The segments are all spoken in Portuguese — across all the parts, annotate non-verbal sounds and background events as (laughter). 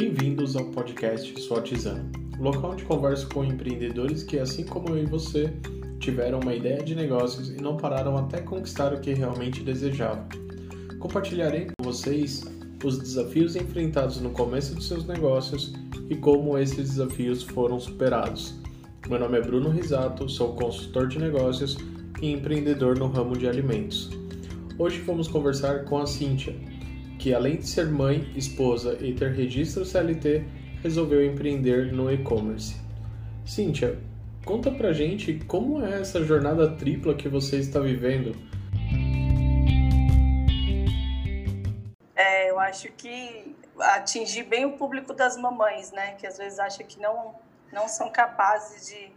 Bem-vindos ao podcast Sou Artesano, local onde converso com empreendedores que, assim como eu e você, tiveram uma ideia de negócios e não pararam até conquistar o que realmente desejavam. Compartilharei com vocês os desafios enfrentados no começo de seus negócios e como esses desafios foram superados. Meu nome é Bruno Risato, sou consultor de negócios e empreendedor no ramo de alimentos. Hoje vamos conversar com a Cíntia, que além de ser mãe, esposa e ter registro CLT, resolveu empreender no e-commerce. Cíntia, conta pra gente como é essa jornada tripla que você está vivendo. É, eu acho que atingir bem o público das mamães, né? Que às vezes acha que não, não são capazes de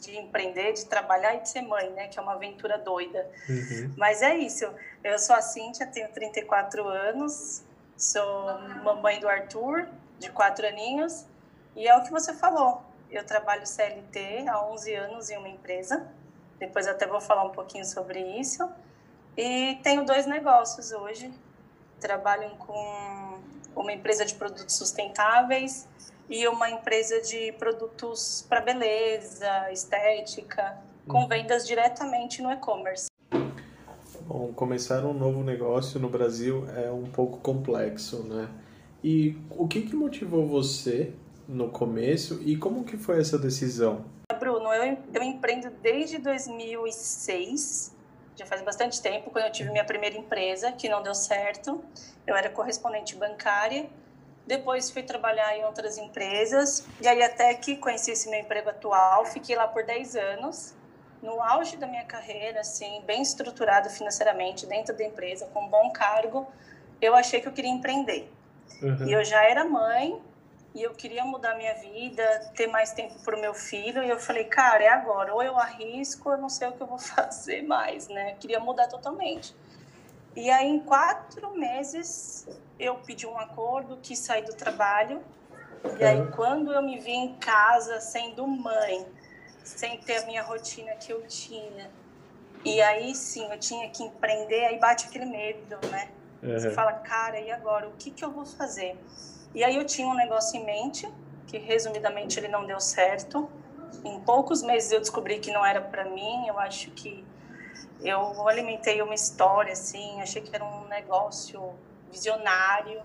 de empreender, de trabalhar e de ser mãe, né? Que é uma aventura doida. Uhum. Mas é isso. Eu sou a Cíntia, tenho 34 anos, sou mamãe do Arthur, de 4 aninhos, e é o que você falou. Eu trabalho CLT há 11 anos em uma empresa. Depois até vou falar um pouquinho sobre isso. E tenho dois negócios hoje. Trabalho com uma empresa de produtos sustentáveis e uma empresa de produtos para beleza, estética, com uhum. vendas diretamente no e-commerce. Bom, começar um novo negócio no Brasil é um pouco complexo, né? E o que, que motivou você no começo e como que foi essa decisão? Bruno, eu, eu empreendo desde 2006, já faz bastante tempo, quando eu tive minha primeira empresa, que não deu certo. Eu era correspondente bancária depois fui trabalhar em outras empresas. E aí até que conheci esse meu emprego atual, fiquei lá por 10 anos. No auge da minha carreira, assim, bem estruturado financeiramente dentro da empresa, com um bom cargo, eu achei que eu queria empreender. Uhum. E eu já era mãe e eu queria mudar minha vida, ter mais tempo para o meu filho. E eu falei, cara, é agora. Ou eu arrisco, eu não sei o que eu vou (laughs) fazer mais, né? Eu queria mudar totalmente. E aí, em quatro meses, eu pedi um acordo, quis sair do trabalho. E aí, quando eu me vi em casa, sendo mãe, sem ter a minha rotina que eu tinha, e aí sim, eu tinha que empreender, aí bate aquele medo, né? Uhum. Você fala, cara, e agora? O que, que eu vou fazer? E aí eu tinha um negócio em mente, que resumidamente ele não deu certo. Em poucos meses eu descobri que não era para mim. Eu acho que eu alimentei uma história, assim, achei que era um negócio visionário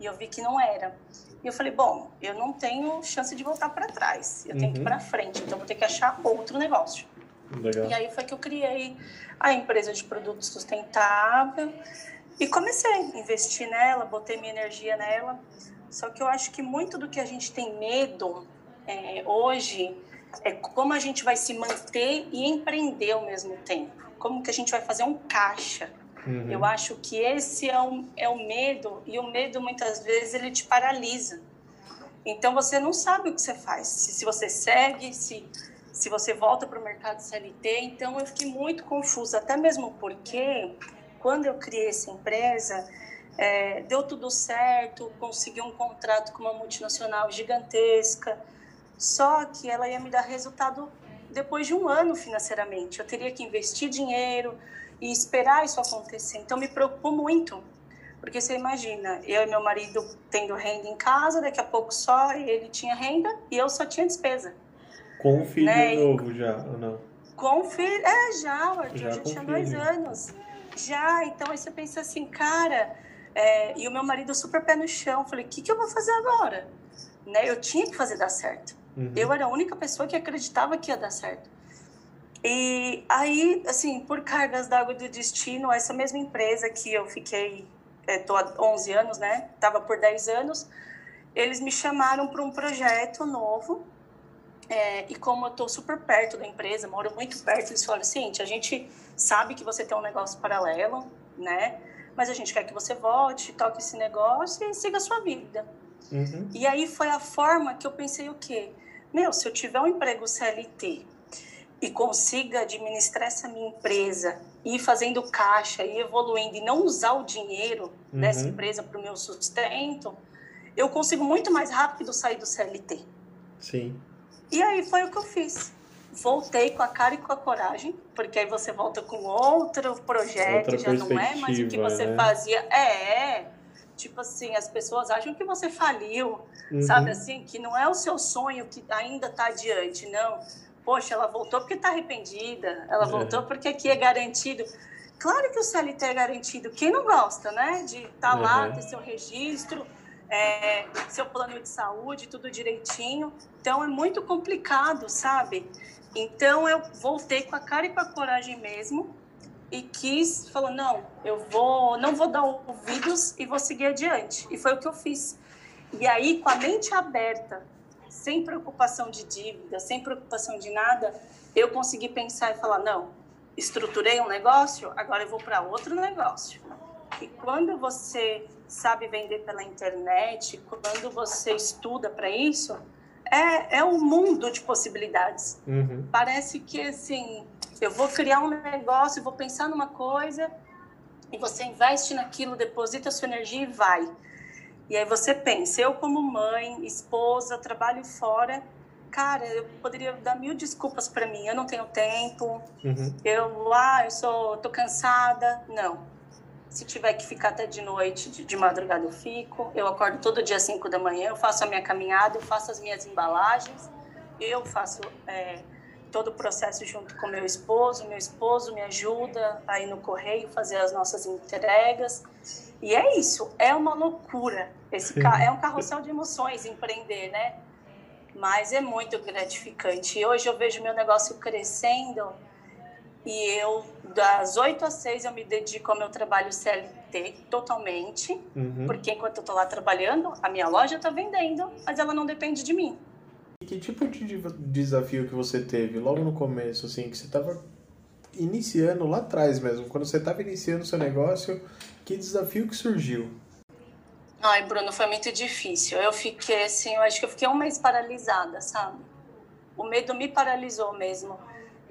e eu vi que não era. E eu falei, bom, eu não tenho chance de voltar para trás, eu tenho uhum. que ir para frente, então vou ter que achar outro negócio. Legal. E aí foi que eu criei a empresa de produto sustentável e comecei a investir nela, botei minha energia nela. Só que eu acho que muito do que a gente tem medo é, hoje é como a gente vai se manter e empreender ao mesmo tempo. Como que a gente vai fazer um caixa Uhum. Eu acho que esse é o, é o medo, e o medo muitas vezes ele te paralisa. Então você não sabe o que você faz, se, se você segue, se, se você volta para o mercado CLT. Então eu fiquei muito confusa, até mesmo porque quando eu criei essa empresa, é, deu tudo certo, consegui um contrato com uma multinacional gigantesca, só que ela ia me dar resultado depois de um ano financeiramente. Eu teria que investir dinheiro, e esperar isso acontecer. Então me preocupo muito, porque você imagina, eu e meu marido tendo renda em casa, daqui a pouco só ele tinha renda e eu só tinha despesa. Com um filho né? novo já, ou não? Com filho, é, já, o já, já tinha filho. dois anos. Já, então aí você pensa assim, cara, é, e o meu marido super pé no chão, falei, o que, que eu vou fazer agora? Né? Eu tinha que fazer dar certo. Uhum. Eu era a única pessoa que acreditava que ia dar certo. E aí, assim, por cargas d'água do destino, essa mesma empresa que eu fiquei, estou é, há 11 anos, né? Estava por 10 anos, eles me chamaram para um projeto novo. É, e como eu estou super perto da empresa, moro muito perto, eles falaram assim: a gente sabe que você tem um negócio paralelo, né? Mas a gente quer que você volte, toque esse negócio e siga a sua vida. Uhum. E aí foi a forma que eu pensei o quê? Meu, se eu tiver um emprego CLT e consiga administrar essa minha empresa e ir fazendo caixa e evoluindo e não usar o dinheiro uhum. dessa empresa para o meu sustento, eu consigo muito mais rápido sair do CLT. Sim. E aí foi o que eu fiz. Voltei com a cara e com a coragem, porque aí você volta com outro projeto, Outra já não é mais o que você né? fazia. É, Tipo assim, as pessoas acham que você faliu, uhum. sabe assim, que não é o seu sonho que ainda está adiante, não. Poxa, ela voltou porque está arrependida, ela é. voltou porque aqui é garantido. Claro que o CLT é garantido. Quem não gosta, né? De estar tá uhum. lá, ter seu registro, é, seu plano de saúde, tudo direitinho. Então é muito complicado, sabe? Então eu voltei com a cara e com a coragem mesmo e quis, falou, não, eu vou, não vou dar ouvidos e vou seguir adiante. E foi o que eu fiz. E aí, com a mente aberta, sem preocupação de dívida, sem preocupação de nada, eu consegui pensar e falar, não, estruturei um negócio, agora eu vou para outro negócio. E quando você sabe vender pela internet, quando você estuda para isso, é, é um mundo de possibilidades. Uhum. Parece que, assim, eu vou criar um negócio, vou pensar numa coisa, e você investe naquilo, deposita a sua energia e vai. E aí você pensa, eu como mãe, esposa, trabalho fora, cara, eu poderia dar mil desculpas para mim, eu não tenho tempo, uhum. eu, ah, eu sou, tô cansada. Não. Se tiver que ficar até de noite, de, de madrugada eu fico. Eu acordo todo dia às 5 da manhã, eu faço a minha caminhada, eu faço as minhas embalagens, eu faço é, todo o processo junto com meu esposo. Meu esposo me ajuda aí no correio fazer as nossas entregas. E é isso, é uma loucura. Esse é um carrossel de emoções empreender, né? Mas é muito gratificante. E hoje eu vejo meu negócio crescendo e eu, das 8 às 6, eu me dedico ao meu trabalho CLT totalmente, uhum. porque enquanto eu estou lá trabalhando, a minha loja está vendendo, mas ela não depende de mim. Que tipo de desafio que você teve logo no começo, assim, que você estava iniciando lá atrás mesmo, quando você estava iniciando o seu negócio, que desafio que surgiu? Ai, Bruno, foi muito difícil. Eu fiquei assim, eu acho que eu fiquei um mês paralisada, sabe? O medo me paralisou mesmo.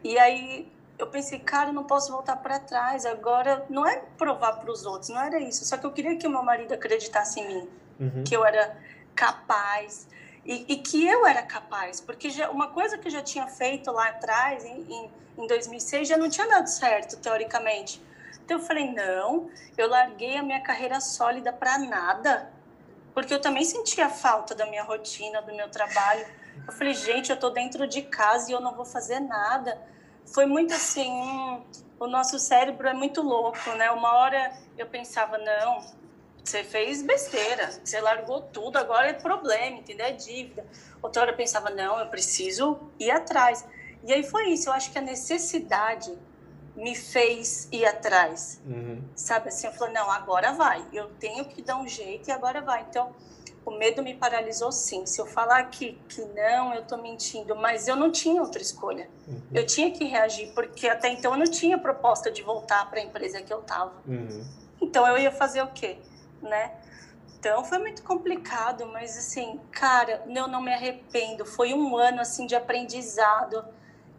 E aí eu pensei, cara, eu não posso voltar para trás. Agora não é provar para os outros, não era isso. Só que eu queria que o meu marido acreditasse em mim, uhum. que eu era capaz e, e, que eu era capaz, porque já, uma coisa que eu já tinha feito lá atrás, em, em, em 2006, já não tinha dado certo teoricamente. Então eu falei, não, eu larguei a minha carreira sólida para nada, porque eu também sentia falta da minha rotina, do meu trabalho. Eu falei, gente, eu estou dentro de casa e eu não vou fazer nada. Foi muito assim, hum, o nosso cérebro é muito louco, né? Uma hora eu pensava, não, você fez besteira, você largou tudo, agora é problema, entendeu? É dívida. Outra hora eu pensava, não, eu preciso ir atrás. E aí foi isso, eu acho que a necessidade me fez ir atrás. Uhum. Sabe assim, eu falei, não, agora vai. Eu tenho que dar um jeito e agora vai. Então, o medo me paralisou sim. Se eu falar que, que não, eu tô mentindo. Mas eu não tinha outra escolha. Uhum. Eu tinha que reagir, porque até então eu não tinha proposta de voltar para a empresa que eu tava. Uhum. Então, eu ia fazer o quê? Né? Então foi muito complicado, mas assim, cara, eu não me arrependo. Foi um ano assim de aprendizado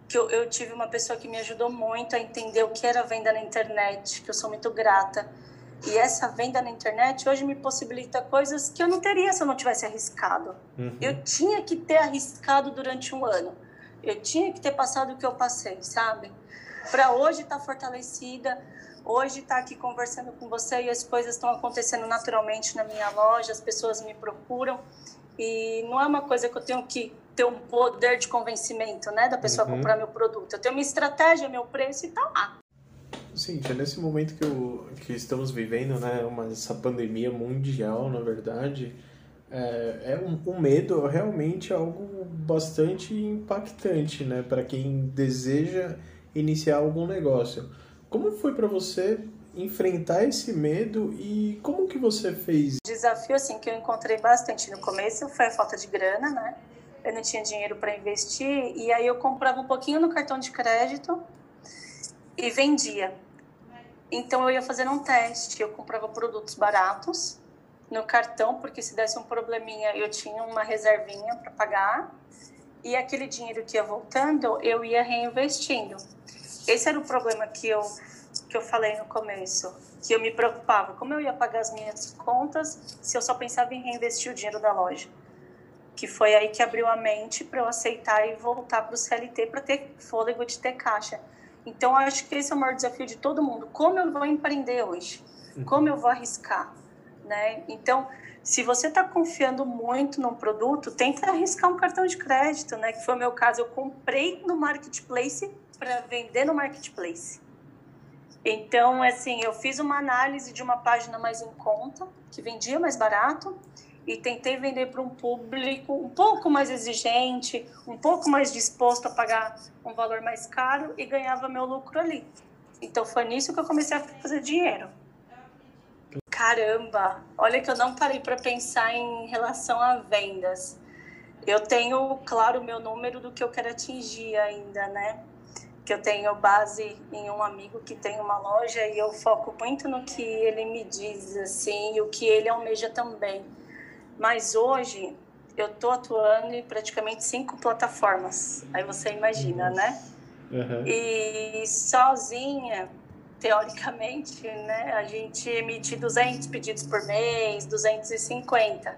que eu, eu, tive uma pessoa que me ajudou muito a entender o que era venda na internet, que eu sou muito grata. E essa venda na internet hoje me possibilita coisas que eu não teria se eu não tivesse arriscado. Uhum. Eu tinha que ter arriscado durante um ano. Eu tinha que ter passado o que eu passei, sabe? Para hoje estar tá fortalecida, hoje estar tá aqui conversando com você e as coisas estão acontecendo naturalmente na minha loja, as pessoas me procuram. E não é uma coisa que eu tenho que ter um poder de convencimento, né, da pessoa uhum. comprar meu produto. Eu tenho uma estratégia, meu preço e tá lá. Sim, é nesse momento que, eu, que estamos vivendo, né, uma, essa pandemia mundial, na verdade, é, é um, um medo realmente algo bastante impactante, né, para quem deseja iniciar algum negócio. Como foi para você enfrentar esse medo e como que você fez? Desafio assim que eu encontrei bastante no começo foi a falta de grana, né? eu não tinha dinheiro para investir, e aí eu comprava um pouquinho no cartão de crédito e vendia. Então eu ia fazendo um teste, eu comprava produtos baratos no cartão, porque se desse um probleminha eu tinha uma reservinha para pagar, e aquele dinheiro que ia voltando eu ia reinvestindo. Esse era o problema que eu que eu falei no começo, que eu me preocupava, como eu ia pagar as minhas contas se eu só pensava em reinvestir o dinheiro da loja que foi aí que abriu a mente para eu aceitar e voltar para o CLT para ter fôlego de ter caixa. Então, acho que esse é o maior desafio de todo mundo. Como eu vou empreender hoje? Uhum. Como eu vou arriscar? né? Então, se você está confiando muito num produto, tenta arriscar um cartão de crédito, né? Que foi o meu caso, eu comprei no marketplace para vender no marketplace. Então, assim, eu fiz uma análise de uma página mais em conta, que vendia mais barato, e tentei vender para um público um pouco mais exigente, um pouco mais disposto a pagar um valor mais caro e ganhava meu lucro ali. Então, foi nisso que eu comecei a fazer dinheiro. Caramba, olha que eu não parei para pensar em relação a vendas. Eu tenho, claro, o meu número do que eu quero atingir ainda, né? Que eu tenho base em um amigo que tem uma loja e eu foco muito no que ele me diz, assim, e o que ele almeja também. Mas hoje eu tô atuando em praticamente cinco plataformas. Aí você imagina, né? Uhum. E sozinha teoricamente, né, a gente emite 200 pedidos por mês, 250.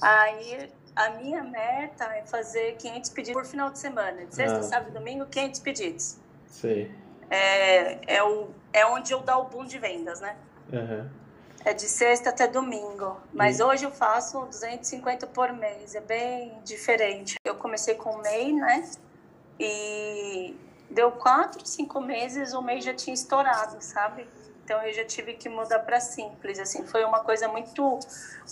Aí a minha meta é fazer 500 pedidos por final de semana, de sexta, ah. sábado e domingo, 500 pedidos. Sim. É, é, o, é onde eu dou o boom de vendas, né? Uhum. É de sexta até domingo. Mas e... hoje eu faço 250 por mês. É bem diferente. Eu comecei com o MEI, né? E deu quatro, cinco meses, o mês já tinha estourado, sabe? Então eu já tive que mudar para simples, assim, foi uma coisa muito,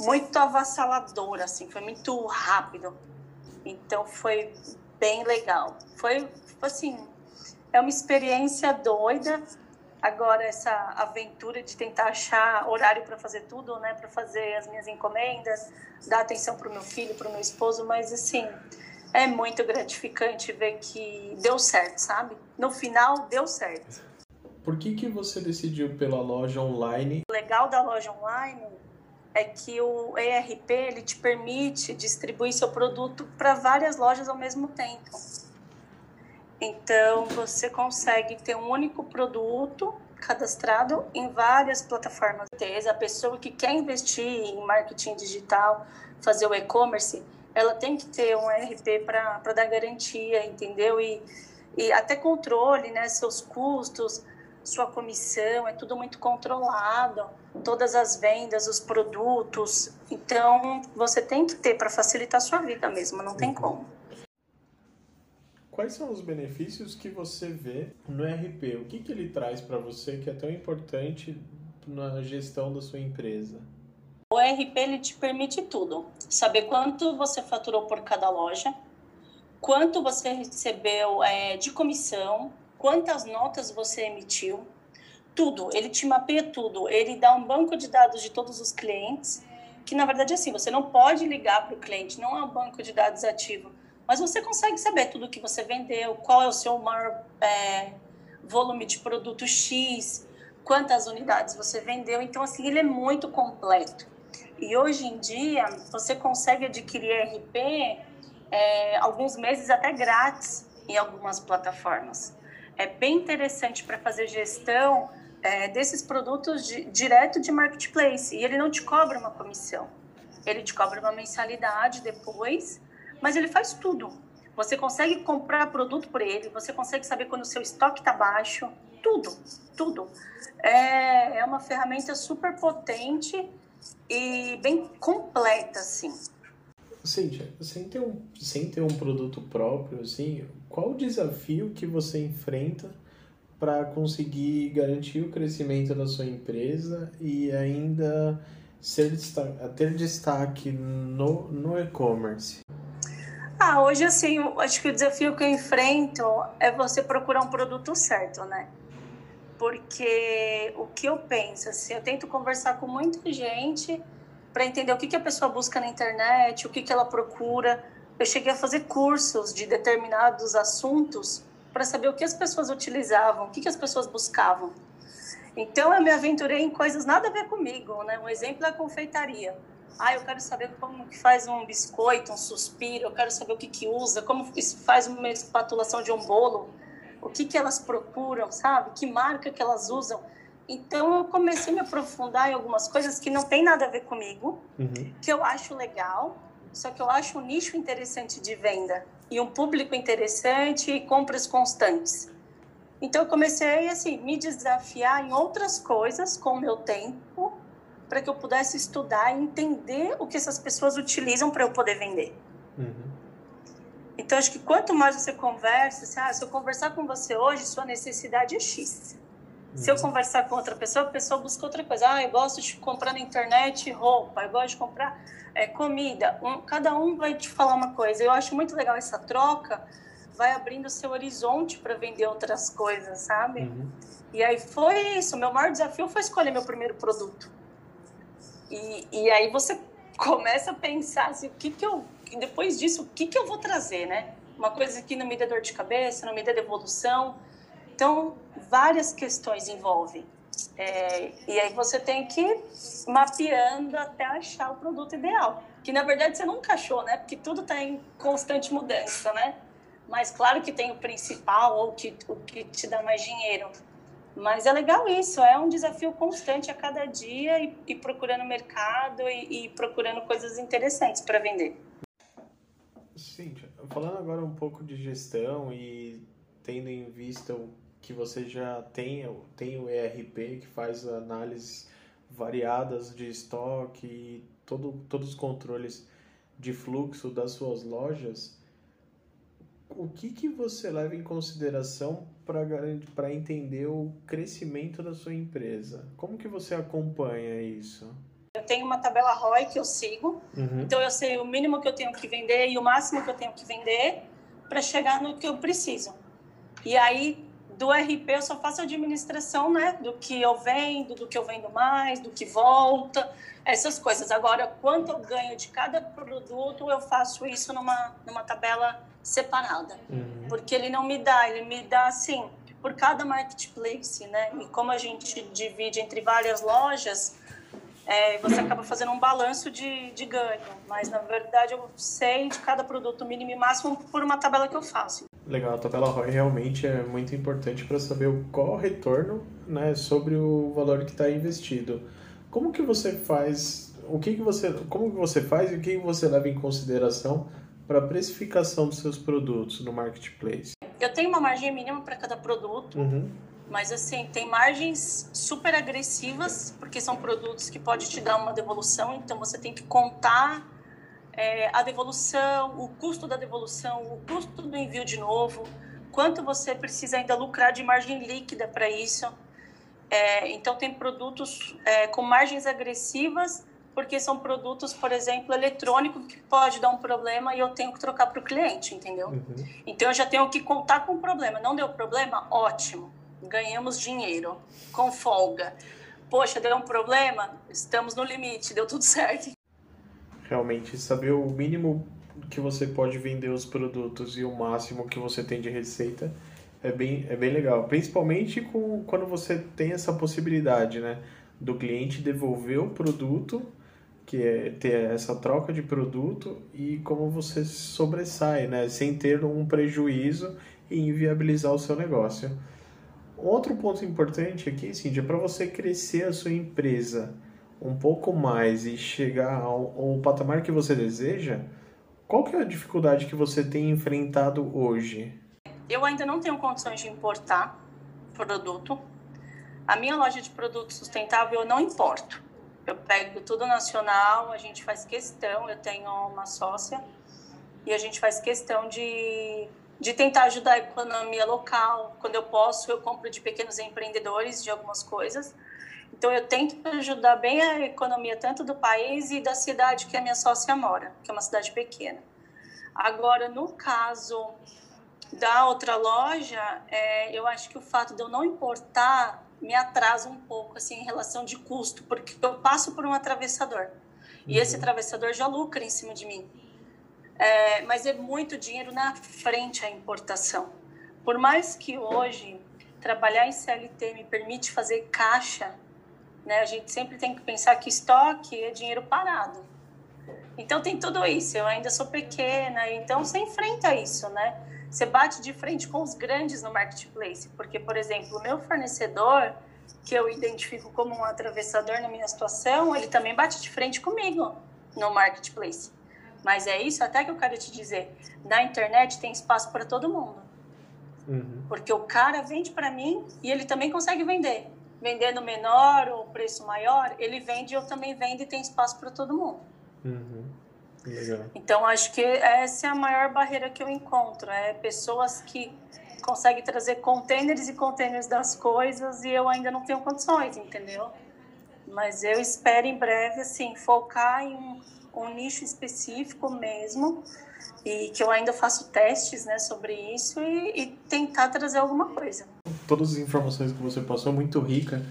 muito avassaladora, assim, foi muito rápido. Então foi bem legal. Foi, assim, é uma experiência doida. Agora essa aventura de tentar achar horário para fazer tudo, né, para fazer as minhas encomendas, dar atenção para o meu filho, para o meu esposo, mas assim, é muito gratificante ver que deu certo, sabe? No final, deu certo. Por que, que você decidiu pela loja online? O legal da loja online é que o ERP ele te permite distribuir seu produto para várias lojas ao mesmo tempo. Então, você consegue ter um único produto cadastrado em várias plataformas. A pessoa que quer investir em marketing digital, fazer o e-commerce, ela tem que ter um RP para dar garantia, entendeu? E, e até controle, né? Seus custos, sua comissão, é tudo muito controlado, todas as vendas, os produtos. Então, você tem que ter para facilitar a sua vida mesmo, não tem uhum. como. Quais são os benefícios que você vê no RP? O que, que ele traz para você que é tão importante na gestão da sua empresa? O RP ele te permite tudo. Saber quanto você faturou por cada loja, quanto você recebeu é, de comissão, quantas notas você emitiu, tudo. Ele te mapeia tudo. Ele dá um banco de dados de todos os clientes, que na verdade é assim, você não pode ligar para o cliente, não é um banco de dados ativo, mas você consegue saber tudo que você vendeu, qual é o seu maior é, volume de produto X, quantas unidades você vendeu. Então, assim, ele é muito completo. E hoje em dia, você consegue adquirir RP é, alguns meses até grátis em algumas plataformas. É bem interessante para fazer gestão é, desses produtos de, direto de marketplace. E ele não te cobra uma comissão. Ele te cobra uma mensalidade depois, mas ele faz tudo. Você consegue comprar produto por ele, você consegue saber quando o seu estoque está baixo, tudo, tudo. É, é uma ferramenta super potente e bem completa, assim. Cíntia, sem ter, um, sem ter um produto próprio, assim, qual o desafio que você enfrenta para conseguir garantir o crescimento da sua empresa e ainda ser, ter destaque no, no e-commerce? Ah, hoje assim, acho que o desafio que eu enfrento é você procurar um produto certo, né? porque o que eu penso, assim, eu tento conversar com muita gente para entender o que, que a pessoa busca na internet, o que, que ela procura. Eu cheguei a fazer cursos de determinados assuntos para saber o que as pessoas utilizavam, o que, que as pessoas buscavam. Então, eu me aventurei em coisas nada a ver comigo, né? Um exemplo é a confeitaria. Ah, eu quero saber como que faz um biscoito, um suspiro, eu quero saber o que que usa, como faz uma espatulação de um bolo o que, que elas procuram, sabe? Que marca que elas usam. Então eu comecei a me aprofundar em algumas coisas que não tem nada a ver comigo, uhum. que eu acho legal, só que eu acho um nicho interessante de venda e um público interessante e compras constantes. Então eu comecei assim me desafiar em outras coisas com o meu tempo para que eu pudesse estudar e entender o que essas pessoas utilizam para eu poder vender. Uhum. Então, acho que quanto mais você conversa, assim, ah, se eu conversar com você hoje, sua necessidade é X. Se eu conversar com outra pessoa, a pessoa busca outra coisa. Ah, eu gosto de comprar na internet roupa, eu gosto de comprar é, comida. Um, cada um vai te falar uma coisa. Eu acho muito legal essa troca, vai abrindo o seu horizonte para vender outras coisas, sabe? Uhum. E aí foi isso. Meu maior desafio foi escolher meu primeiro produto. E, e aí você começa a pensar assim, o que que eu, depois disso, o que que eu vou trazer, né? Uma coisa que não me dê dor de cabeça, não me dê devolução. Então, várias questões envolvem. É, e aí você tem que ir mapeando até achar o produto ideal. Que na verdade você nunca achou, né? Porque tudo está em constante mudança, né? Mas claro que tem o principal ou que, o que te dá mais dinheiro. Mas é legal isso, é um desafio constante a cada dia e, e procurando mercado e, e procurando coisas interessantes para vender. Cíntia, falando agora um pouco de gestão e tendo em vista o que você já tem, tem o ERP que faz análises variadas de estoque e todo, todos os controles de fluxo das suas lojas, o que, que você leva em consideração para entender o crescimento da sua empresa? Como que você acompanha isso? Eu tenho uma tabela ROI que eu sigo, uhum. então eu sei o mínimo que eu tenho que vender e o máximo que eu tenho que vender para chegar no que eu preciso. E aí, do RP, eu só faço administração né, do que eu vendo, do que eu vendo mais, do que volta, essas coisas. Agora, quanto eu ganho de cada produto, eu faço isso numa, numa tabela separada. Uhum. Porque ele não me dá, ele me dá assim, por cada marketplace, né? E como a gente divide entre várias lojas, é, você acaba fazendo um balanço de, de ganho. Mas, na verdade, eu sei de cada produto mínimo e máximo por uma tabela que eu faço. Legal, a tabela ROI realmente é muito importante para saber qual o retorno né, sobre o valor que está investido. Como que você faz, o que, que você, como que você faz e o que, que você leva em consideração para a precificação dos seus produtos no marketplace? Eu tenho uma margem mínima para cada produto, uhum. mas assim, tem margens super agressivas, porque são produtos que pode te dar uma devolução, então você tem que contar é, a devolução, o custo da devolução, o custo do envio de novo, quanto você precisa ainda lucrar de margem líquida para isso. É, então, tem produtos é, com margens agressivas porque são produtos, por exemplo, eletrônicos que pode dar um problema e eu tenho que trocar para o cliente, entendeu? Uhum. Então eu já tenho que contar com o problema. Não deu problema? Ótimo, ganhamos dinheiro, com folga. Poxa, deu um problema? Estamos no limite, deu tudo (laughs) certo. Realmente, saber o mínimo que você pode vender os produtos e o máximo que você tem de receita é bem, é bem legal. Principalmente com, quando você tem essa possibilidade, né? Do cliente devolver o produto que é ter essa troca de produto e como você sobressai, né, sem ter um prejuízo e inviabilizar o seu negócio. Outro ponto importante aqui, Cindy, é para você crescer a sua empresa um pouco mais e chegar ao, ao patamar que você deseja, qual que é a dificuldade que você tem enfrentado hoje? Eu ainda não tenho condições de importar produto. A minha loja de produto sustentável eu não importo. Eu pego tudo nacional, a gente faz questão, eu tenho uma sócia, e a gente faz questão de, de tentar ajudar a economia local. Quando eu posso, eu compro de pequenos empreendedores de algumas coisas. Então, eu tento ajudar bem a economia tanto do país e da cidade que a minha sócia mora, que é uma cidade pequena. Agora, no caso da outra loja, é, eu acho que o fato de eu não importar me atrasa um pouco assim em relação de custo, porque eu passo por um atravessador e esse uhum. atravessador já lucra em cima de mim. É, mas é muito dinheiro na frente a importação. Por mais que hoje trabalhar em CLT me permite fazer caixa, né, a gente sempre tem que pensar que estoque é dinheiro parado. Então tem tudo isso. Eu ainda sou pequena, então você enfrenta isso, né? Você bate de frente com os grandes no marketplace, porque, por exemplo, o meu fornecedor, que eu identifico como um atravessador na minha situação, ele também bate de frente comigo no marketplace. Mas é isso até que eu quero te dizer. Na internet tem espaço para todo mundo. Uhum. Porque o cara vende para mim e ele também consegue vender. vendendo menor ou preço maior, ele vende, eu também vendo e tem espaço para todo mundo. Uhum. Legal. Então, acho que essa é a maior barreira que eu encontro, é pessoas que conseguem trazer containers e containers das coisas e eu ainda não tenho condições, entendeu? Mas eu espero em breve, assim, focar em um, um nicho específico mesmo e que eu ainda faço testes né, sobre isso e, e tentar trazer alguma coisa. Todas as informações que você passou, muito rica.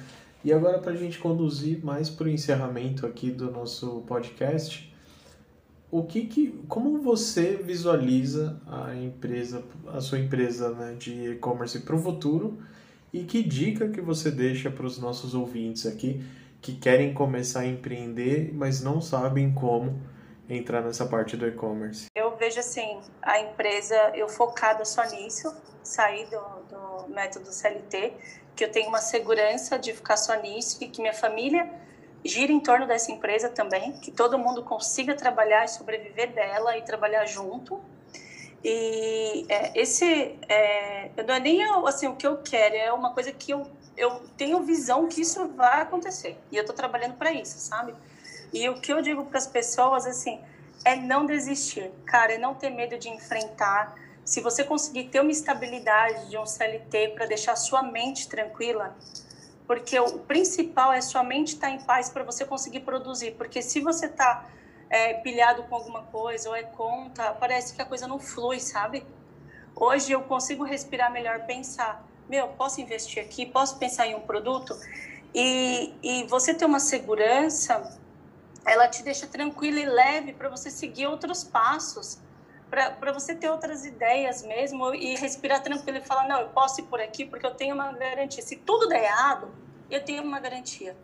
E agora, para a gente conduzir mais para o encerramento aqui do nosso podcast, o que, que como você visualiza a empresa, a sua empresa né, de e-commerce para o futuro e que dica que você deixa para os nossos ouvintes aqui que querem começar a empreender, mas não sabem como entrar nessa parte do e-commerce? Eu vejo assim, a empresa, eu focada só nisso, sair do, do método CLT, que eu tenho uma segurança de ficar só nisso e que minha família gira em torno dessa empresa também, que todo mundo consiga trabalhar e sobreviver dela e trabalhar junto. E é, esse é, não é nem assim, o que eu quero, é uma coisa que eu, eu tenho visão que isso vai acontecer. E eu estou trabalhando para isso, sabe? E o que eu digo para as pessoas, assim, é não desistir. Cara, é não ter medo de enfrentar. Se você conseguir ter uma estabilidade de um CLT para deixar sua mente tranquila, porque o principal é sua mente estar tá em paz para você conseguir produzir. Porque se você está é, pilhado com alguma coisa ou é conta, parece que a coisa não flui, sabe? Hoje eu consigo respirar melhor, pensar, meu, posso investir aqui, posso pensar em um produto e, e você ter uma segurança, ela te deixa tranquila e leve para você seguir outros passos, para você ter outras ideias mesmo e respirar tranquilo e falar, não, eu posso ir por aqui porque eu tenho uma garantia. Se tudo der errado, eu tenho uma garantia.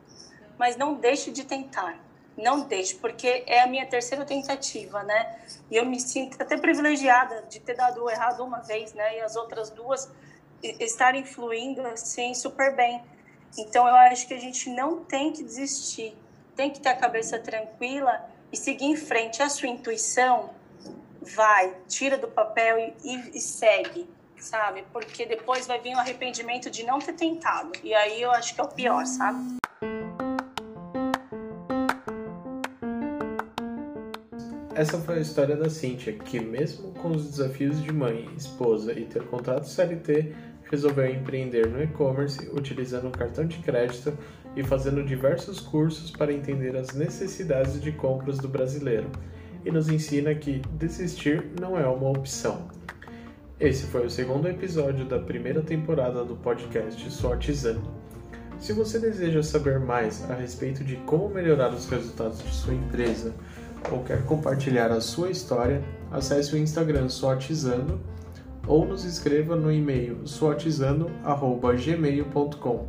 Mas não deixe de tentar. Não deixe, porque é a minha terceira tentativa, né? E eu me sinto até privilegiada de ter dado errado uma vez, né? E as outras duas estarem fluindo assim super bem. Então eu acho que a gente não tem que desistir. Tem que ter a cabeça tranquila e seguir em frente. A sua intuição vai, tira do papel e, e, e segue sabe? Porque depois vai vir o arrependimento de não ter tentado. E aí eu acho que é o pior, sabe? Essa foi a história da Cíntia, que mesmo com os desafios de mãe, esposa e ter contrato CLT, resolveu empreender no e-commerce utilizando um cartão de crédito e fazendo diversos cursos para entender as necessidades de compras do brasileiro. E nos ensina que desistir não é uma opção. Esse foi o segundo episódio da primeira temporada do podcast Sortizando. Se você deseja saber mais a respeito de como melhorar os resultados de sua empresa ou quer compartilhar a sua história, acesse o Instagram Sortizando ou nos escreva no e-mail sortizando@gmail.com.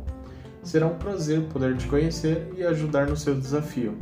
Será um prazer poder te conhecer e ajudar no seu desafio.